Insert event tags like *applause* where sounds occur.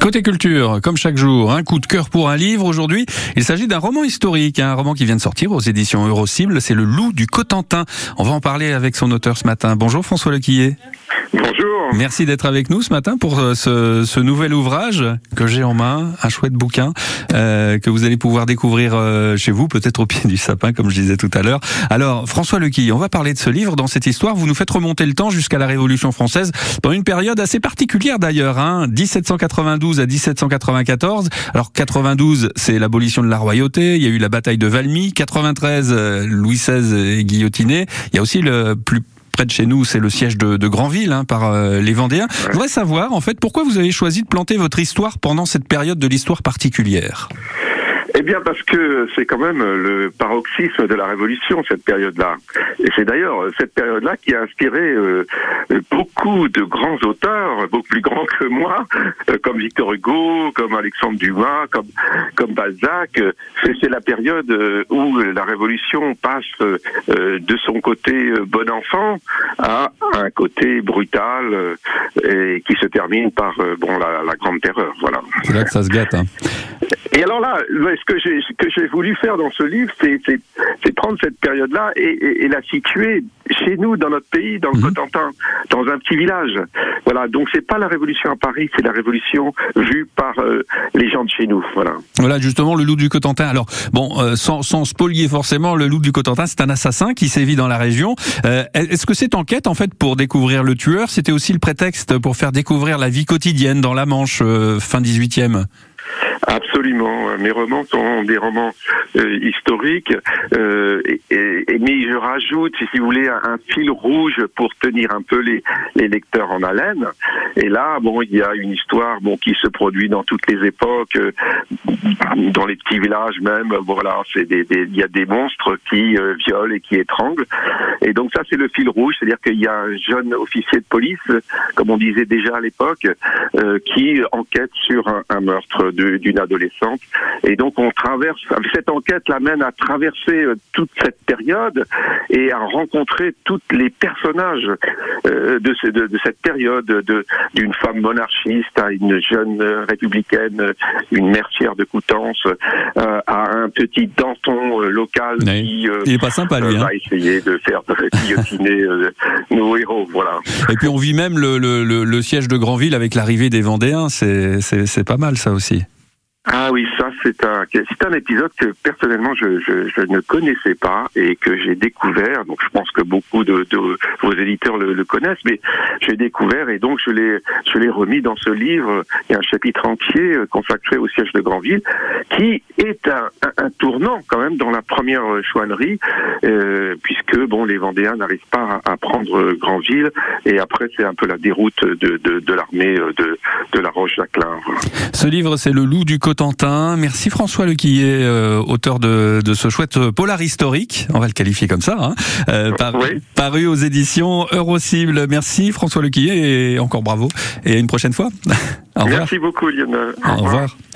Côté culture, comme chaque jour, un coup de cœur pour un livre. Aujourd'hui, il s'agit d'un roman historique, un roman qui vient de sortir aux éditions Eurocible. C'est Le Loup du Cotentin. On va en parler avec son auteur ce matin. Bonjour François Lequillet. Bonjour. Merci d'être avec nous ce matin pour euh, ce, ce nouvel ouvrage que j'ai en main, un chouette bouquin euh, que vous allez pouvoir découvrir euh, chez vous, peut-être au pied du sapin, comme je disais tout à l'heure. Alors, François Lequillet, on va parler de ce livre. Dans cette histoire, vous nous faites remonter le temps jusqu'à la Révolution française, dans une période assez particulière d'ailleurs, hein, 1792 à 1794. Alors, 92, c'est l'abolition de la royauté. Il y a eu la bataille de Valmy. 93, euh, Louis XVI est guillotiné. Il y a aussi le plus près de chez nous, c'est le siège de, de Granville hein, par euh, les Vendéens. Je voudrais savoir, en fait, pourquoi vous avez choisi de planter votre histoire pendant cette période de l'histoire particulière? Eh bien, parce que c'est quand même le paroxysme de la Révolution, cette période-là. Et c'est d'ailleurs cette période-là qui a inspiré euh, beaucoup de grands auteurs, beaucoup plus grands que moi, euh, comme Victor Hugo, comme Alexandre Dumas, comme, comme Balzac. C'est la période euh, où la Révolution passe de son côté bon enfant à un côté brutal et qui se termine par bon la, la grande terreur. Voilà. C'est là que ça se gâte. Hein. Et alors là, ce que j'ai ce que j'ai voulu faire dans ce livre, c'est c'est c'est prendre cette période-là et, et, et la situer chez nous, dans notre pays, dans le Mhm. Cotentin, dans un petit village. Voilà. Donc c'est pas la révolution à Paris, c'est la révolution vue par euh, les gens de chez nous. Voilà. Voilà, justement, le loup du Cotentin. Alors, bon, euh, sans, sans spolier forcément, le loup du Cotentin, c'est un assassin qui sévit dans la région. Euh, Est-ce que cette enquête, en fait, pour découvrir le tueur, c'était aussi le prétexte pour faire découvrir la vie quotidienne dans la Manche, fin 18e Absolument. Mes romans sont des romans euh, historiques, euh, et, et- mais je rajoute, si vous voulez, un, fil rouge pour tenir un peu les, les lecteurs en haleine. Et là, bon, il y a une histoire, bon, qui se produit dans toutes les époques, euh, dans les petits villages même. Voilà, c'est des, des- il y a des monstres qui euh, violent et qui étranglent. Et donc ça, c'est le fil rouge, c'est-à-dire qu'il y a un jeune officier de police, comme on disait déjà à l'époque, qui enquête sur un, meurtre d'une adolescente. Et donc on traverse, cette enquête l'amène à traverser euh, toute cette période et à rencontrer tous les personnages euh, de, ce- de- de cette période, de- d'une femme monarchiste à une jeune euh, républicaine, une mercière de Coutances, à un petit Danton local qui Il est pas sympa, lui. Hein. va essayer de faire guillotiner *laughs* nos héros. Voilà. Et puis, on vit même le, le, le, le siège de Granville avec l'arrivée des Vendéens. C'est pas mal, ça aussi. Ah oui, ça c'est un c'est un épisode que personnellement je, je, ne connaissais pas et que j'ai découvert. Donc je pense que beaucoup de, vos éditeurs le, connaissent, mais j'ai découvert et donc je l'ai je l'ai remis dans ce livre. Il y a un chapitre entier euh, consacré au siège de Granville, qui est un, un, tournant quand même dans la première chouannerie, euh, puisque bon les Vendéens n'arrivent pas à, prendre Granville et après c'est un peu la déroute de, de, l'armée euh, de, de la Roche-Jacquelin. Ce livre, c'est Le Loup du Cotentin. Merci François Lequillet, euh, auteur de, de ce chouette polar historique, on va le qualifier comme ça, hein, euh, par- Oui. paru aux éditions Eurocible. Merci François Lequillet et encore bravo. Et à une prochaine fois. *laughs* Au revoir. Merci beaucoup Lionel. Au revoir.